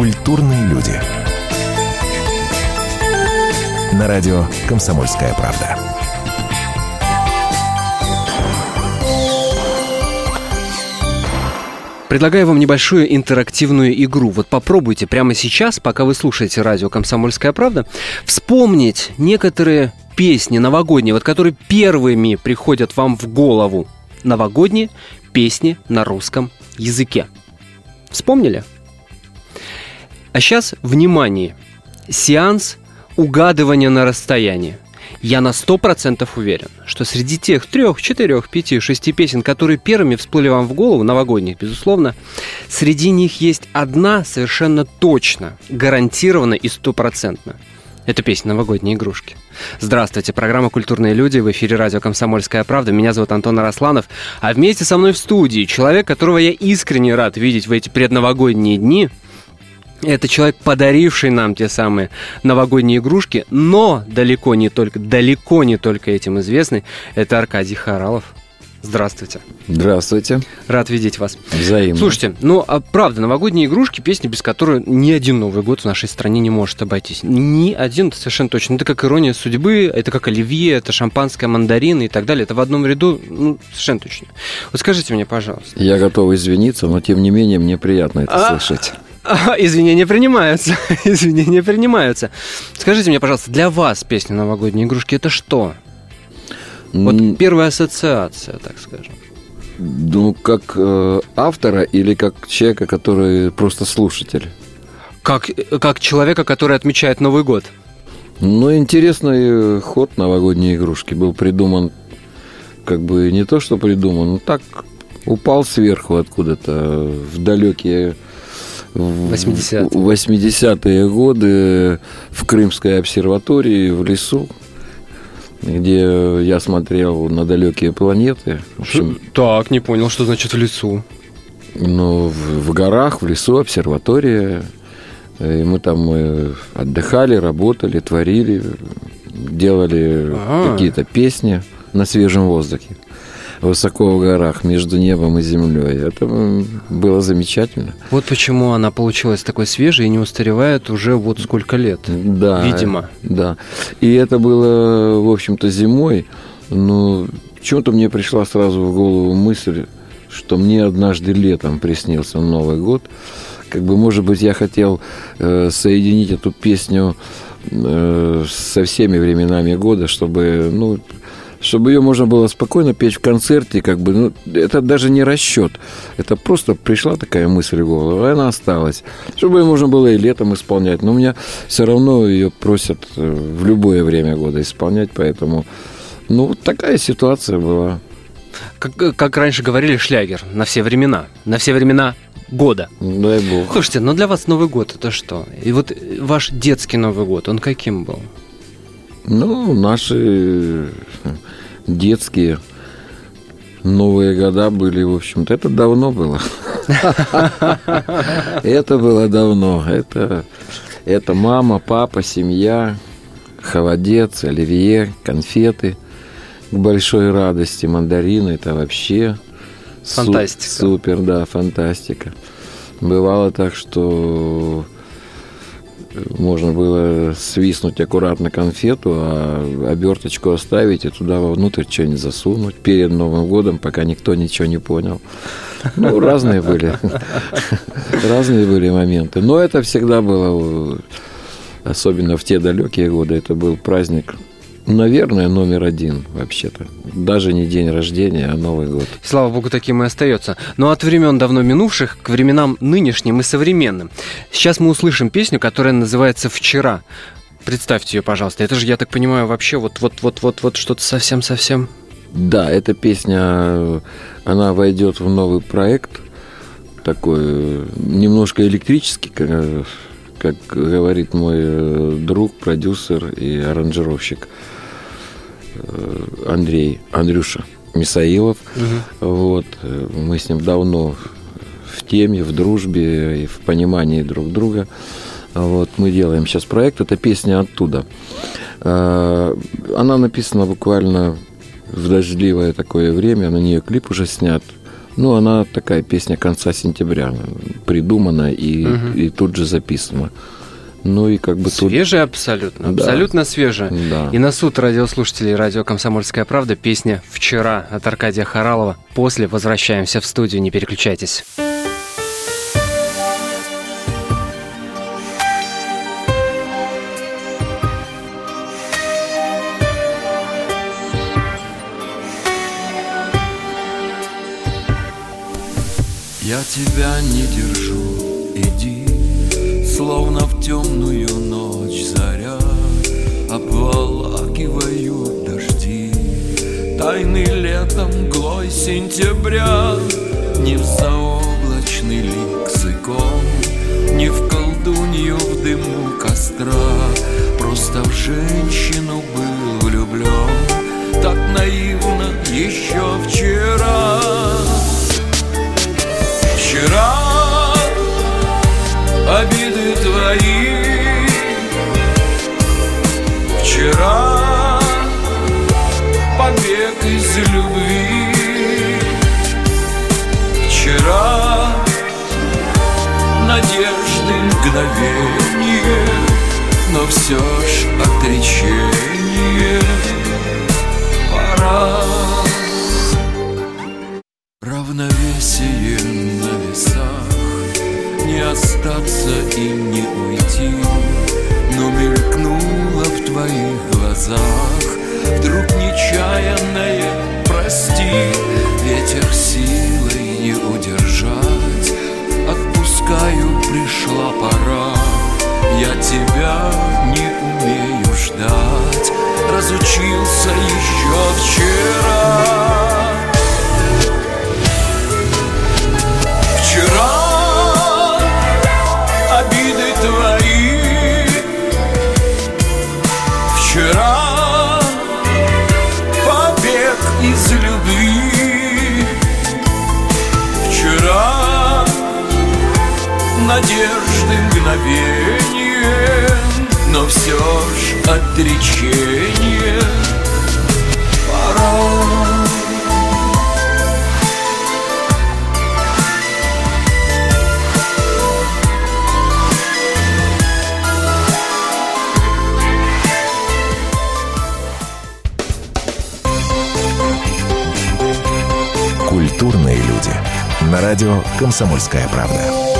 Культурные люди. На радио «Комсомольская правда». Предлагаю вам небольшую интерактивную игру. Вот попробуйте прямо сейчас, пока вы слушаете радио «Комсомольская правда», вспомнить некоторые песни новогодние, вот которые первыми приходят вам в голову. Новогодние песни на русском языке. Вспомнили? А сейчас, внимание, сеанс угадывания на расстоянии. Я на сто процентов уверен, что среди тех трех, четырех, пяти, шести песен, которые первыми всплыли вам в голову, новогодних, безусловно, среди них есть одна совершенно точно, гарантированно и стопроцентно. Это песня «Новогодние игрушки». Здравствуйте, программа «Культурные люди» в эфире радио «Комсомольская правда». Меня зовут Антон Арасланов, а вместе со мной в студии человек, которого я искренне рад видеть в эти предновогодние дни – это человек, подаривший нам те самые новогодние игрушки, но далеко не только, далеко не только этим известный. Это Аркадий Харалов. Здравствуйте. Здравствуйте. Рад видеть вас. Взаимно. Слушайте, ну, а правда, новогодние игрушки, песни, без которой ни один Новый год в нашей стране не может обойтись. Ни один, совершенно точно. Это как ирония судьбы, это как оливье, это шампанское, мандарины и так далее. Это в одном ряду, ну, совершенно точно. Вот скажите мне, пожалуйста. Я готов извиниться, но тем не менее мне приятно это а... слышать. Извинения принимаются. Извинения принимаются. Скажите мне, пожалуйста, для вас песня «Новогодние игрушки» это что? Вот первая ассоциация, так скажем. Ну, как э, автора или как человека, который просто слушатель? Как, как человека, который отмечает Новый год. Ну, интересный ход новогодней игрушки был придуман, как бы не то, что придуман, но так упал сверху откуда-то в далекие 80-е. 80 годы в Крымской обсерватории в лесу, где я смотрел на далекие планеты. В общем, так, не понял, что значит в лесу. Ну, в, в горах, в лесу, обсерватория. И мы там мы отдыхали, работали, творили, делали А-а-а. какие-то песни на свежем воздухе высоко в горах, между небом и землей. Это было замечательно. Вот почему она получилась такой свежей и не устаревает уже вот сколько лет. Да. Видимо. Да. И это было, в общем-то, зимой. Но почему-то мне пришла сразу в голову мысль, что мне однажды летом приснился Новый год. Как бы, может быть, я хотел э, соединить эту песню э, со всеми временами года, чтобы, ну, чтобы ее можно было спокойно петь в концерте, как бы, ну, это даже не расчет. Это просто пришла такая мысль в голову, и она осталась. Чтобы ее можно было и летом исполнять. Но у меня все равно ее просят э, в любое время года исполнять, поэтому, ну, вот такая ситуация была. Как, как раньше говорили, шлягер на все времена. На все времена года. Дай бог. Слушайте, но для вас Новый год это что? И вот ваш детский Новый год, он каким был? Ну, наши детские Новые года были, в общем-то, это давно было. Это было давно. Это, это мама, папа, семья, холодец, оливье, конфеты. К большой радости мандарины, это вообще фантастика. Супер, да, фантастика. Бывало так, что можно было свистнуть аккуратно конфету, а оберточку оставить и туда вовнутрь что-нибудь засунуть перед Новым годом, пока никто ничего не понял. Ну, разные были. Разные были моменты. Но это всегда было, особенно в те далекие годы, это был праздник Наверное, номер один вообще-то. Даже не день рождения, а Новый год. Слава богу, таким и остается. Но от времен давно минувших к временам нынешним и современным. Сейчас мы услышим песню, которая называется «Вчера». Представьте ее, пожалуйста. Это же, я так понимаю, вообще вот-вот-вот-вот-вот что-то совсем-совсем... Да, эта песня, она войдет в новый проект, такой немножко электрический, как говорит мой э, друг, продюсер и аранжировщик Андрей, Андрюша Мисаилов. Угу. Вот, э, мы с ним давно в теме, в дружбе и в понимании друг друга. Вот, мы делаем сейчас проект, это песня оттуда. Она написана буквально в дождливое такое время, на нее клип уже снят. Ну, она такая песня конца сентября, придумана и, Мгм. и тут же записана. Ну и как бы тут... Свежая абсолютно, Да. абсолютно свежая. Да. И на суд радиослушателей радио «Комсомольская правда» песня «Вчера» от Аркадия Харалова. После возвращаемся в студию, не переключайтесь. Я тебя не держу, Словно в темную ночь заря Обволакивают дожди. Тайны летом глой сентября Не в заоблачный лик с икон Не в колдунью в дыму костра. Просто в женщину был влюблен Так наивно еще мгновение Но все ж отречение. Пора. Равновесие на весах. Не остаться и не уйти. Но мелькнуло в твоих глазах. Вдруг нечаянное прости. Ветер силой не удержать пора. Я тебя не умею ждать. Разучился еще вчера все ж отречение Пора Культурные люди. На радио «Комсомольская правда».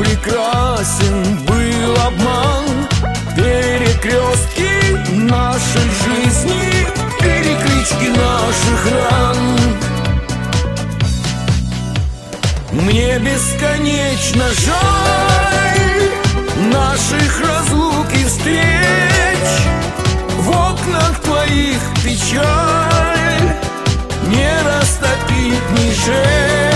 Прекрасен был обман. Перекрестки нашей жизни Переклички наших ран. Мне бесконечно жаль наших разлук и встреч. В окнах твоих печаль Не растопить, не жечь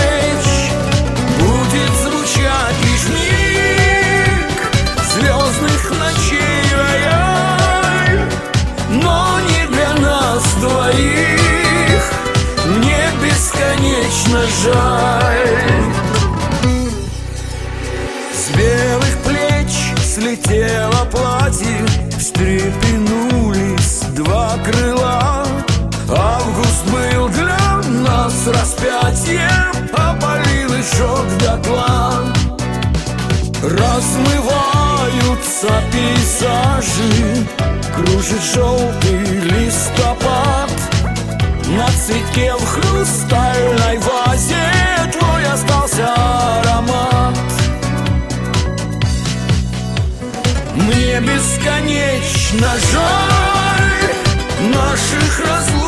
бесконечно жаль. С белых плеч слетело платье Встрепенулись два крыла. Август был для нас распятием Опалил и сжег дотла. Размываются пейзажи Кружит желтый листопад На цветке в хрустальной вазе Твой остался аромат. Мне бесконечно жаль Наших разлук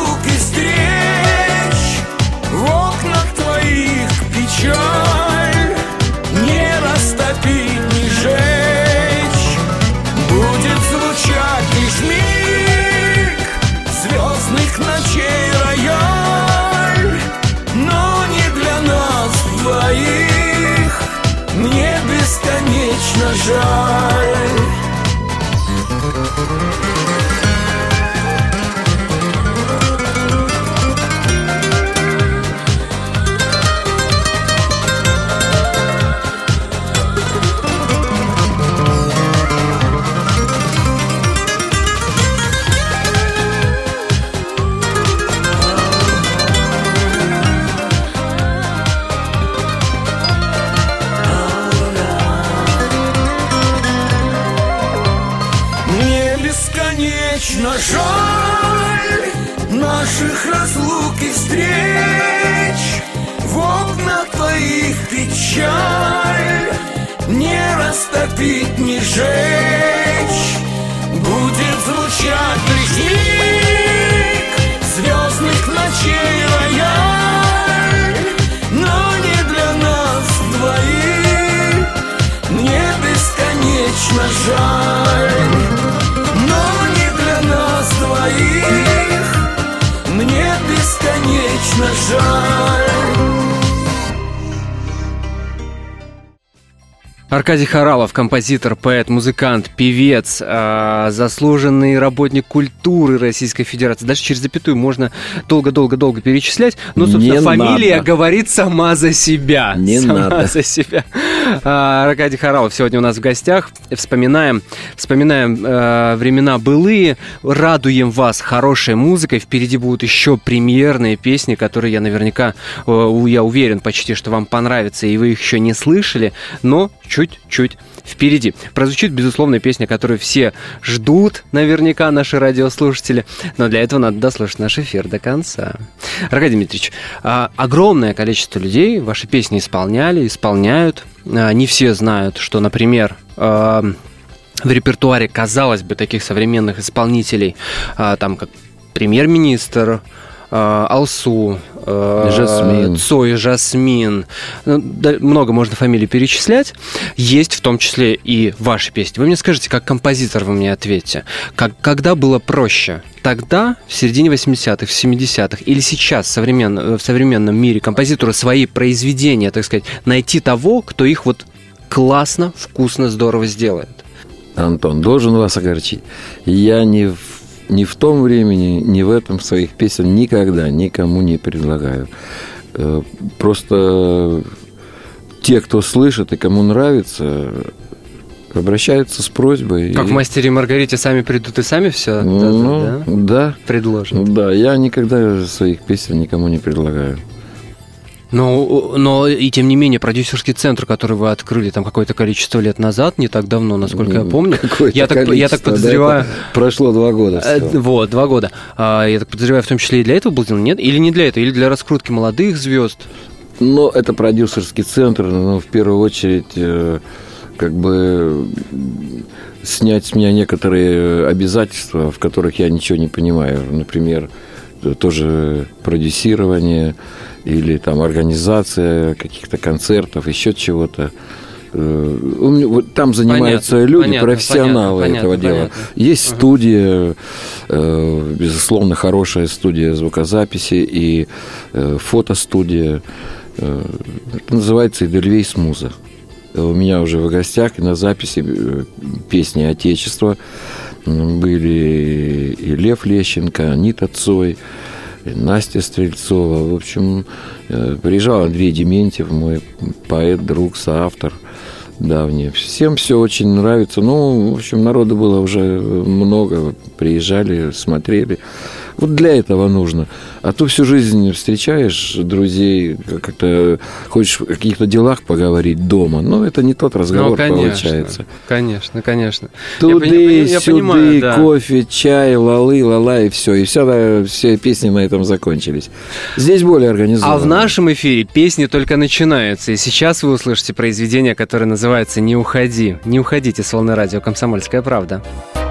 бесконечно встреч В окнах твоих печаль. Не растопить, не жечь. Будет звучать миг Звездных ночей рояль. Но не для нас двоих Мне бесконечно жаль бесконечно жаль Аркадий Харалов, композитор, поэт, музыкант, певец, э, заслуженный работник культуры Российской Федерации. Даже через запятую можно долго-долго-долго перечислять. Но, собственно, Не фамилия надо. говорит сама за себя. Не сама надо. за себя. А, Аркадий Харалов сегодня у нас в гостях. Вспоминаем, вспоминаем э, времена былые, радуем вас хорошей музыкой. Впереди будут еще премьерные песни, которые я наверняка, э, я уверен почти, что вам понравятся, и вы их еще не слышали, но чуть-чуть впереди. Прозвучит, безусловно, песня, которую все ждут, наверняка, наши радиослушатели. Но для этого надо дослушать наш эфир до конца. Аркадий Дмитриевич, а, огромное количество людей ваши песни исполняли, исполняют. А, Не все знают, что, например, а, в репертуаре, казалось бы, таких современных исполнителей, там как премьер-министр, Алсу, а, Жасмин. Цой, Жасмин. Ну, много можно фамилий перечислять. Есть в том числе и ваши песни. Вы мне скажите, как композитор вы мне ответьте, как, когда было проще? Тогда, в середине 80-х, в 70-х, или сейчас в современном, в современном мире композитору свои произведения, так сказать, найти того, кто их вот классно, вкусно, здорово сделает? Антон, должен вас огорчить. Я ни в, ни в том времени, ни в этом своих песен никогда никому не предлагаю. Э, Просто те, кто слышит и кому нравится, обращаются с просьбой. Как и- в «Мастере и Маргарите» сами придут и сами все Ну, да, предложат. да, я никогда своих песен никому не предлагаю. Но, но и тем не менее, продюсерский центр, который вы открыли там какое-то количество лет назад, не так давно, насколько я помню, я так, я так да, подозреваю, это прошло два года. Э, всего. Вот, два года. А, я так подозреваю, в том числе и для этого был сделан, нет? Или не для этого, или для раскрутки молодых звезд? Но это продюсерский центр, но в первую очередь э, как бы снять с меня некоторые обязательства, в которых я ничего не понимаю. Например, тоже продюсирование или там организация каких-то концертов, еще чего-то. Э, Там занимаются Понятно, люди, понятно, профессионалы понятно, этого понятно, дела. понятно. Есть студия, э, безусловно, хорошая студия звукозаписи и э, фотостудия. Это называется «Эдельвейс Муза». У меня уже в гостях на записи песни Отечества были и Лев Лещенко, Анита Цой, Настя Стрельцова. В общем, э, приезжал Андрей Дементьев, мой поэт, друг, соавтор давний. Всем все очень нравится. Ну, в общем, народу было уже много. Приезжали, смотрели. Вот для этого нужно. А то всю жизнь встречаешь друзей, как-то хочешь о каких-то делах поговорить дома. Но это не тот разговор Ну, конечно, получается. Конечно, конечно. Туды, Я сюды, понимаю, да. кофе, чай, лалы, лала и все. И вся, все песни на этом закончились. Здесь более организованно. А в нашем эфире песни только начинаются. И сейчас вы услышите произведение, которое называется «Не уходи». Не уходите с волны радио «Комсомольская правда». За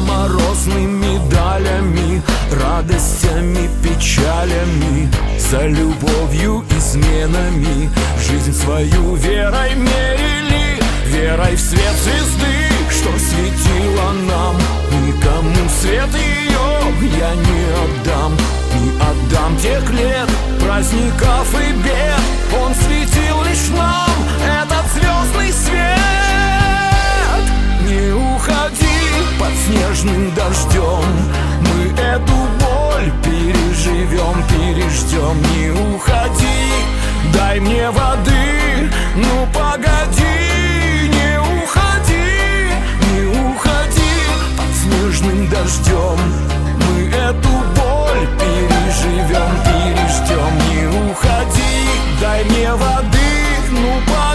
морозными медалями, радостями, печалями За любовью, изменами Жизнь свою верой мерили Верой в свет звезды, что светила нам. Никому свет ее я не отдам Не отдам тех лет, праздников и бед. Он светил лишь нам, этот звездный свет. Не уходи под снежным дождем. Мы эту боль переживем, переждем. Не уходи, дай мне воды. Ну погоди, не уходи Не уходи под снежным дождем. Мы эту боль переживем, переждем. Не уходи, дай мне воды. Ну погоди,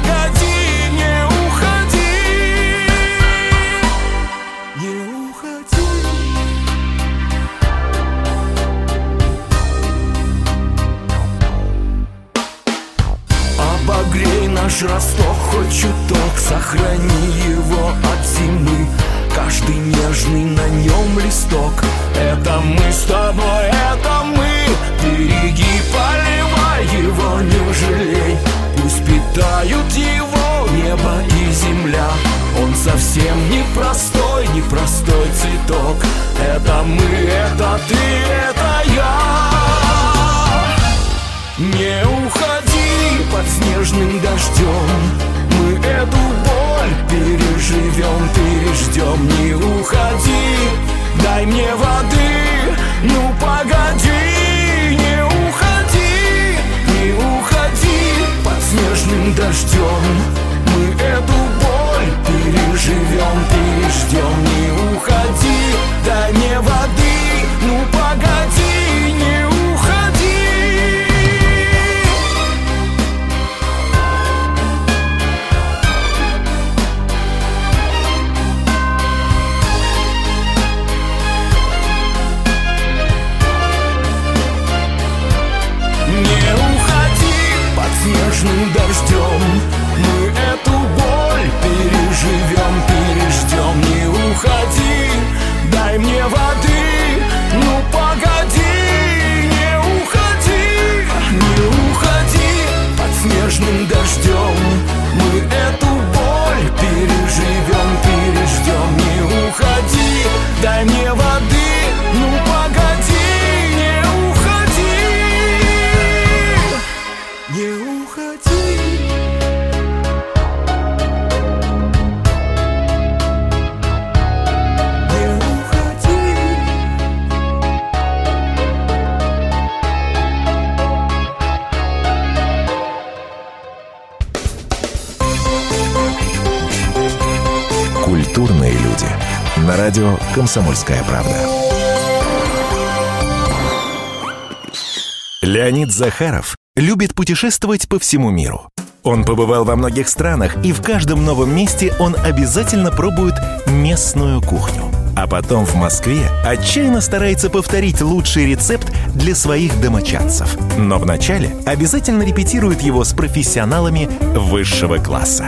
наш росток хоть чуток Сохрани его от зимы. Каждый нежный на нем листок. Это мы с тобой, это мы дождем. Мы эту «Комсомольская правда». Леонид Захаров любит путешествовать по всему миру. Он побывал во многих странах, и в каждом новом месте он обязательно пробует местную кухню. А потом в Москве отчаянно старается повторить лучший рецепт для своих домочадцев. Но вначале обязательно репетирует его с профессионалами высшего класса.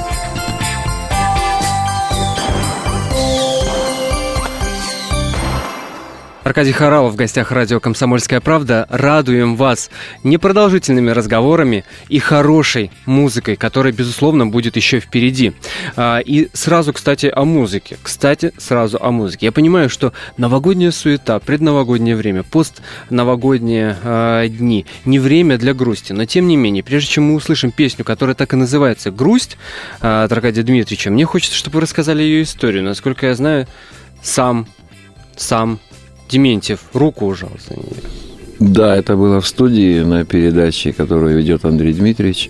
Аркадий Харалов в гостях радио «Комсомольская правда». Радуем вас непродолжительными разговорами и хорошей музыкой, которая, безусловно, будет еще впереди. А, и сразу, кстати, о музыке. Кстати, сразу о музыке. Я понимаю, что новогодняя суета, предновогоднее время, постновогодние э, дни не время для грусти. Но, тем не менее, прежде чем мы услышим песню, которая так и называется «Грусть» э, от Аркадия Дмитриевича, мне хочется, чтобы вы рассказали ее историю. Насколько я знаю, сам, сам Дементьев руку ужал за нее. Да, это было в студии на передаче, которую ведет Андрей Дмитриевич.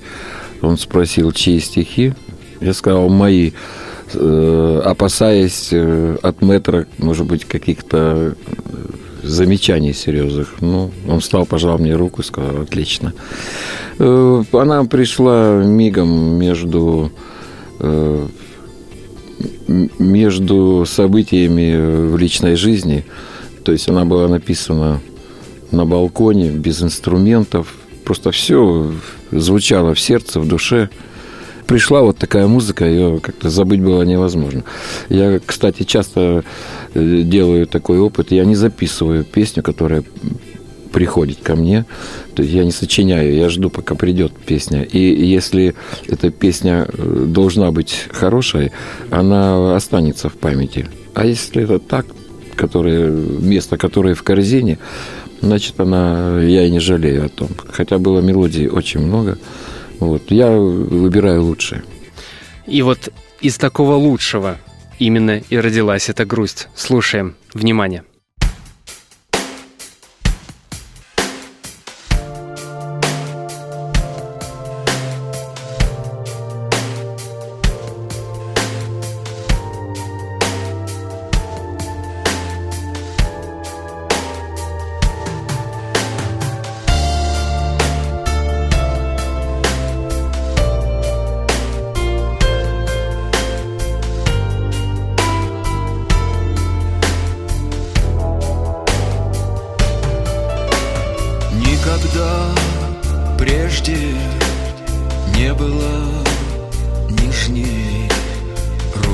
Он спросил, чьи стихи. Я сказал, мои, э, опасаясь э, от метра, может быть, каких-то замечаний серьезных. Ну, он встал, пожал мне руку и сказал, отлично. Э, она пришла мигом между между событиями в личной жизни – то есть она была написана на балконе, без инструментов. Просто все звучало в сердце, в душе. Пришла вот такая музыка, ее как-то забыть было невозможно. Я, кстати, часто э, делаю такой опыт. Я не записываю песню, которая приходит ко мне. То есть я не сочиняю, я жду, пока придет песня. И если эта песня э, должна быть хорошей, она останется в памяти. А если это так, которое, место, которое в корзине, значит, она, я и не жалею о том. Хотя было мелодий очень много. Вот, я выбираю лучшее. И вот из такого лучшего именно и родилась эта грусть. Слушаем. Внимание.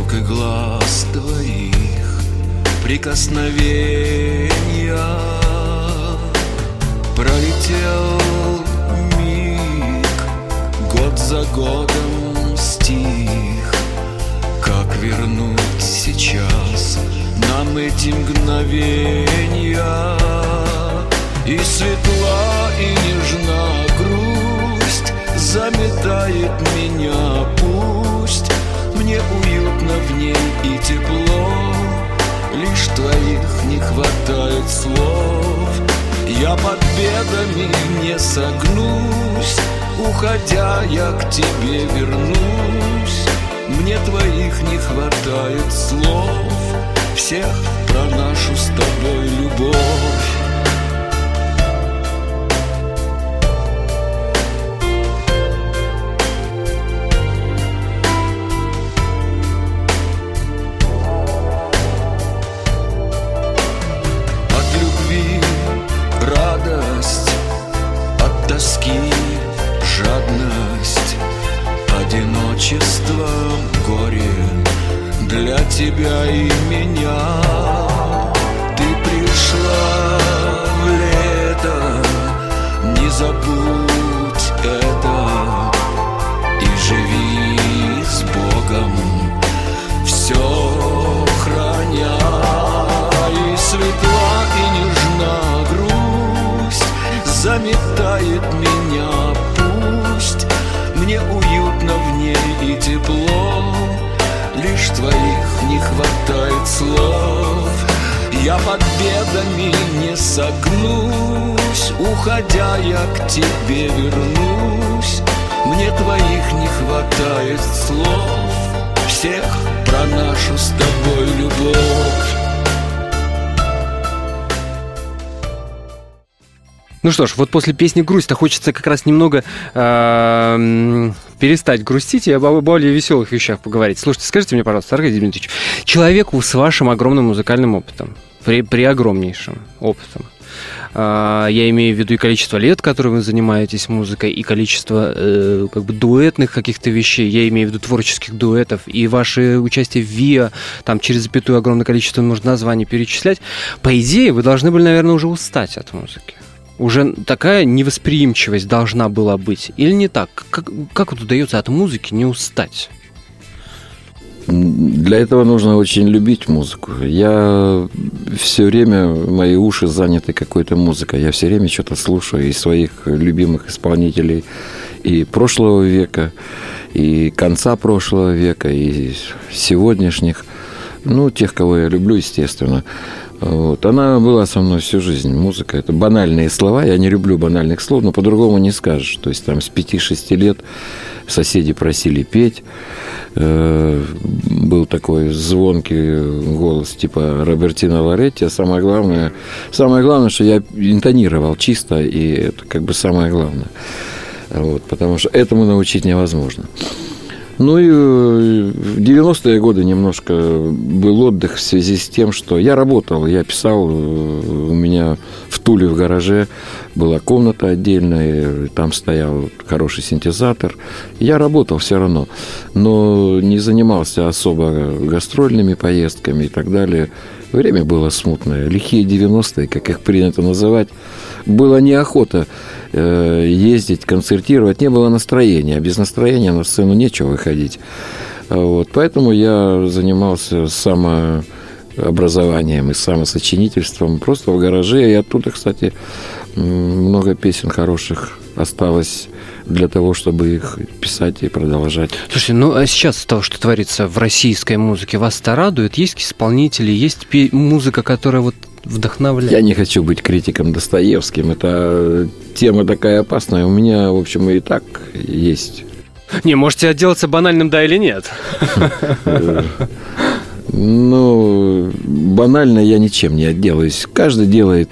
Потока глаз твоих, прикосновения Пролетел миг, год за годом стих. Как вернуть сейчас нам эти мгновения? И светла, и нежна грусть заметает меня пусть мне уютно в ней и тепло. Лишь твоих не хватает слов. Я под бедами не согнусь. Уходя, я к тебе вернусь. Мне твоих не хватает слов. Всех про нашу с тобой любовь. тепло Лишь твоих не хватает слов. Я под бедами не согнусь Уходя я к тебе вернусь. Мне твоих не хватает слов Всех про нашу с тобой любовь. Ну что ж, вот после песни «Грусть»-то хочется как раз немного э, перестать грустить и об более веселых вещах поговорить. Слушайте, скажите мне, пожалуйста, Аркадий Дмитриевич, человеку с вашим огромным музыкальным опытом, при, при огромнейшем опытом. А, я имею в виду и количество лет, которые вы занимаетесь музыкой, и количество э, как бы дуэтных каких-то вещей. Я имею в виду творческих дуэтов, и ваше участие в ВИА, там через запятую огромное количество нужно названий перечислять. По идее, вы должны были, наверное, уже устать от музыки уже такая невосприимчивость должна была быть. Или не так? Как, как вот удается от музыки не устать? Для этого нужно очень любить музыку. Я все время, мои уши заняты какой-то музыкой. Я все время что-то слушаю из своих любимых исполнителей и прошлого века, и конца прошлого века, и сегодняшних. Ну, тех, кого я люблю, естественно. Вот. Она была со мной всю жизнь. Музыка – это банальные слова. Я не люблю банальных слов, но по-другому не скажешь. То есть там с 5-6 лет соседи просили петь. Э, был такой звонкий голос типа Робертина Лоретти. А самое главное, самое главное, что я интонировал чисто, и это как бы самое главное. Вот, потому что этому научить невозможно. Ну и э, в 90-е годы немножко был отдых в связи с тем, что я работал, я писал, э, у меня в Туле в гараже была комната отдельная, там стоял хороший синтезатор. Я работал все равно, но не занимался особо гастрольными поездками и так далее. Время было смутное. Лихие 90-е, как их принято называть. Было неохота э, ездить, концертировать. Не было настроения. А без настроения на сцену нечего выходить. Вот. Поэтому я занимался самообразованием и самосочинительством просто в гараже. И оттуда, кстати, много песен хороших осталось для того, чтобы их писать и продолжать. Слушайте, ну а сейчас того, что творится в российской музыке, вас-то радует? Есть исполнители, есть музыка, которая вот вдохновляет? Я не хочу быть критиком Достоевским. Это тема такая опасная. У меня, в общем, и так есть. Не, можете отделаться банальным да или нет? Ну, банально я ничем не отделаюсь. Каждый делает,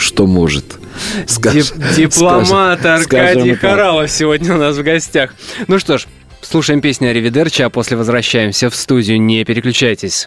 что может. Скаж... Дипломат скажем, Аркадий скажем Харалов сегодня у нас в гостях. Ну что ж, слушаем песню Аривидерчи, а после возвращаемся в студию. Не переключайтесь.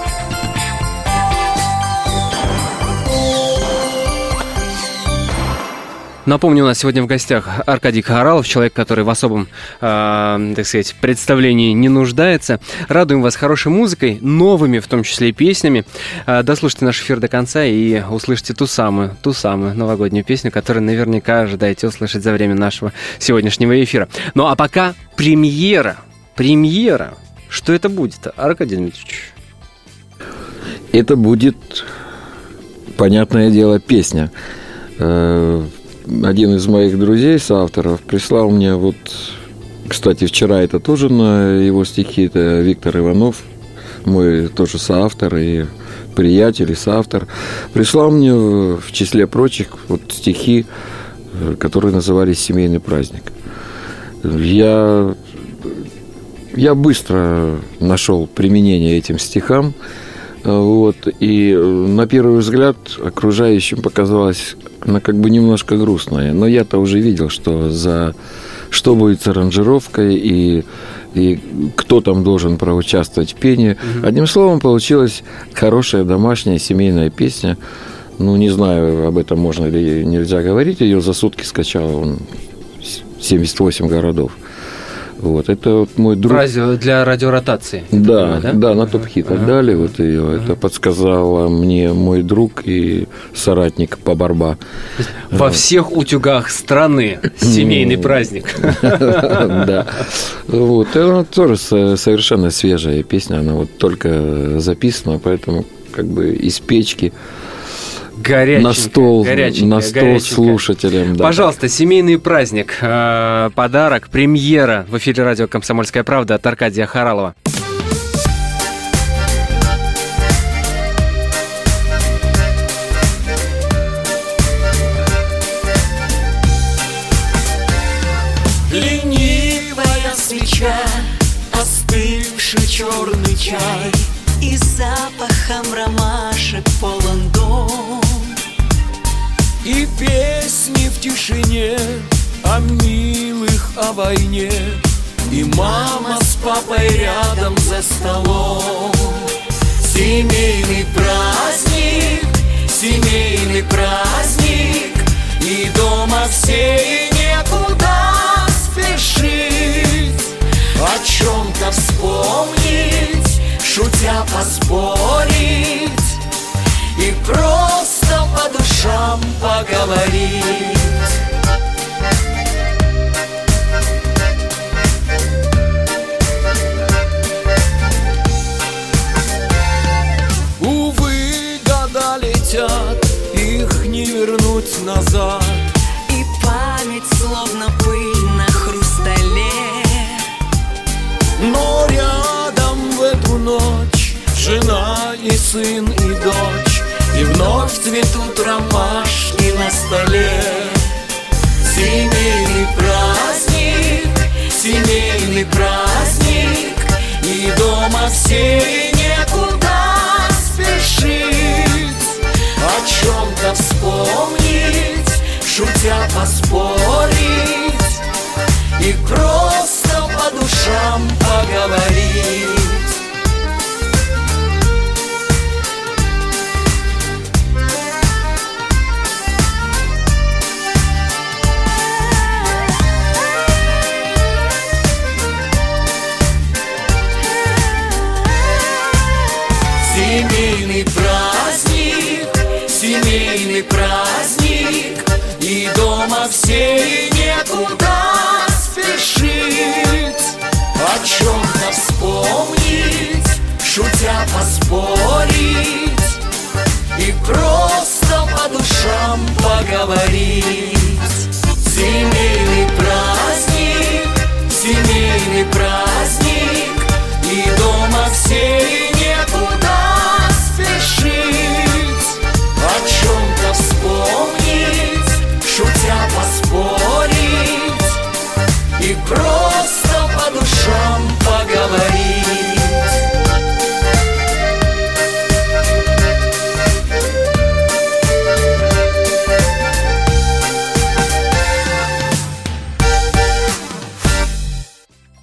Напомню, у нас сегодня в гостях Аркадий Харалов, человек, который в особом, э, так сказать, представлении не нуждается. Радуем вас хорошей музыкой, новыми, в том числе и песнями. Э, дослушайте наш эфир до конца и услышите ту самую, ту самую новогоднюю песню, которую наверняка ожидаете услышать за время нашего сегодняшнего эфира. Ну а пока премьера, премьера. Что это будет, Аркадий Дмитриевич? Это будет, понятное дело, песня. Один из моих друзей, соавторов, прислал мне вот, кстати, вчера это тоже на его стихи, это Виктор Иванов, мой тоже соавтор и приятель и соавтор, прислал мне в числе прочих вот стихи, э, которые назывались «Семейный праздник». Я я быстро нашел применение этим стихам. Э, Вот, и э, на первый взгляд окружающим показалось она как бы немножко грустная. Но я-то уже видел, что за что будет с аранжировкой и, и кто там должен проучаствовать в пении. Одним словом, получилась хорошая домашняя семейная песня. Ну, не знаю, об этом можно или нельзя говорить. Ее за сутки скачало он 78 городов. Вот, это вот мой друг. Радио, для радиоротации. Да, Да? да, на топ-хит отдали вот ее. Это подсказала мне мой друг и соратник по борьба. Во всех утюгах страны семейный праздник. Да. Вот, она тоже со- совершенно свежая песня, она вот только записана, поэтому как бы из печки Горяченькая, на стол, на стол слушателям. да. Пожалуйста, семейный праздник, э, подарок, премьера в эфире радио «Комсомольская правда» от Аркадия Харалова. Ленивая свеча, остывший черный чай И запахом ромашек полон дом И песни в тишине о милых, о войне. И мама с папой рядом за столом. Семейный праздник, семейный праздник. И дома все и некуда спешить. О чем-то вспомнить, шутя поспорить. И просто по душам поговорить. Увы, года летят, их не вернуть назад. И память словно пыль на хрустале. Но рядом в эту ночь жена и сын и дочь Вновь цветут ромашки на столе. Семейный праздник, семейный праздник И дома все некуда спешить. О чем-то вспомнить, шутя поспорить И просто по душам поговорить. Вспомнить, шутя поспорить И просто по душам поговорить. Семейный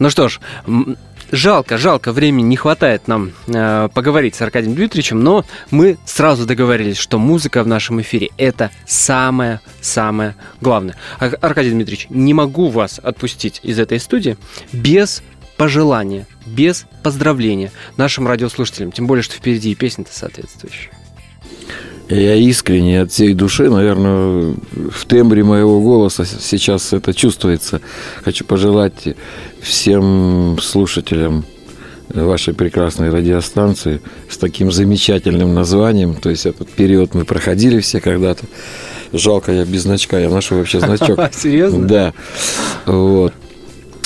Ну что ж, жалко, жалко, времени не хватает нам э, поговорить с Аркадием Дмитриевичем, но мы сразу договорились, что музыка в нашем эфире это самое-самое главное. Ар- Аркадий Дмитриевич, не могу вас отпустить из этой студии без пожелания, без поздравления нашим радиослушателям, тем более, что впереди и песня-то соответствующая. Я искренне от всей души, наверное, в тембре моего голоса сейчас это чувствуется. Хочу пожелать всем слушателям вашей прекрасной радиостанции с таким замечательным названием. То есть этот период мы проходили все когда-то. Жалко, я без значка, я ношу вообще значок. Серьезно? Да. Вот.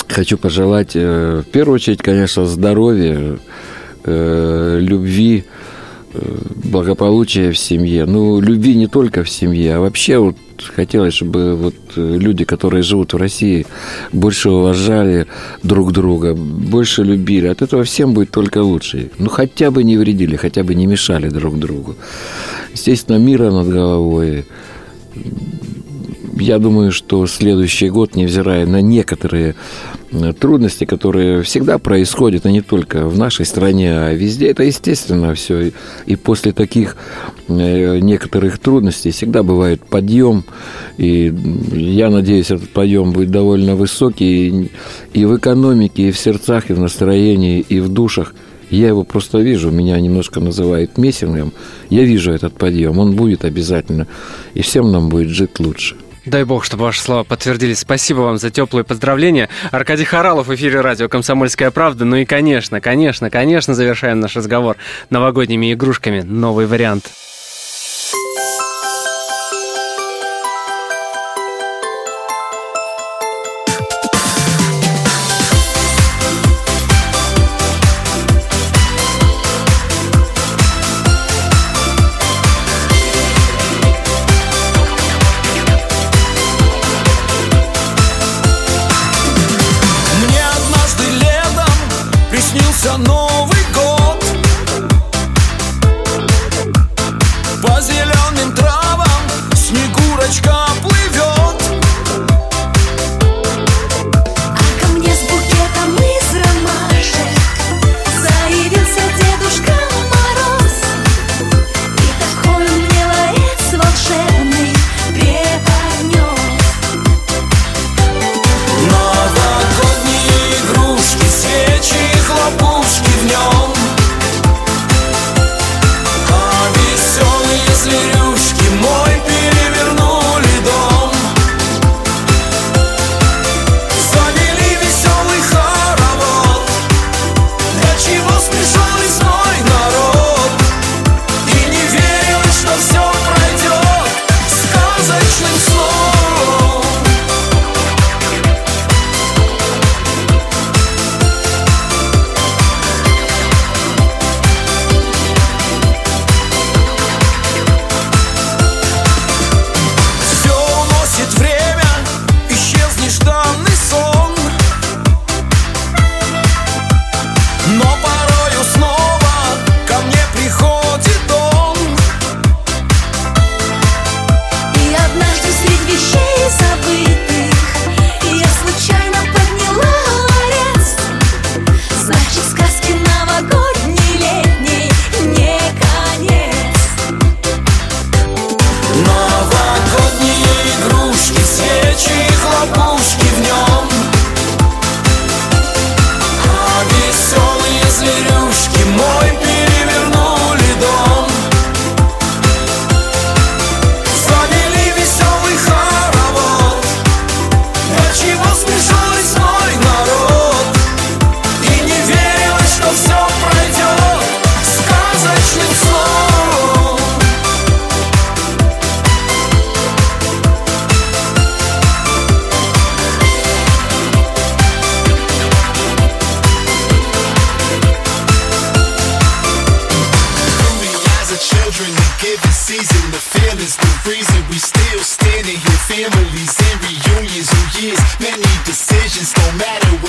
Хочу пожелать, э, в первую очередь, конечно, здоровья, э, любви, э, благополучия в семье. Ну, любви не только в семье, а вообще вот хотелось, чтобы вот э, люди, которые живут в России, больше уважали друг друга, больше любили. От этого всем будет только лучше. Ну, хотя бы не вредили, хотя бы не мешали друг другу. Естественно, мира над головой. Я думаю, что следующий год, невзирая на некоторые трудности, которые всегда происходят, и не только в нашей стране, а везде, это естественно все. И после таких э, некоторых трудностей всегда бывает подъем. И я надеюсь, этот подъем будет довольно высокий и- в экономике, и в сердцах, и в настроении, и в душах. Я его просто вижу, меня немножко называют мессингом. Я вижу этот подъем, он будет обязательно. И всем нам будет жить лучше. Дай бог, чтобы ваши слова подтвердились. Спасибо вам за теплые поздравления. Аркадий Харалов в эфире радио «Комсомольская правда». Ну и, конечно, конечно, конечно, завершаем наш разговор новогодними игрушками. Новый вариант.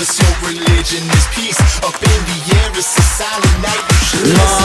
What's your religion, there's peace up in the air. It's a silent night.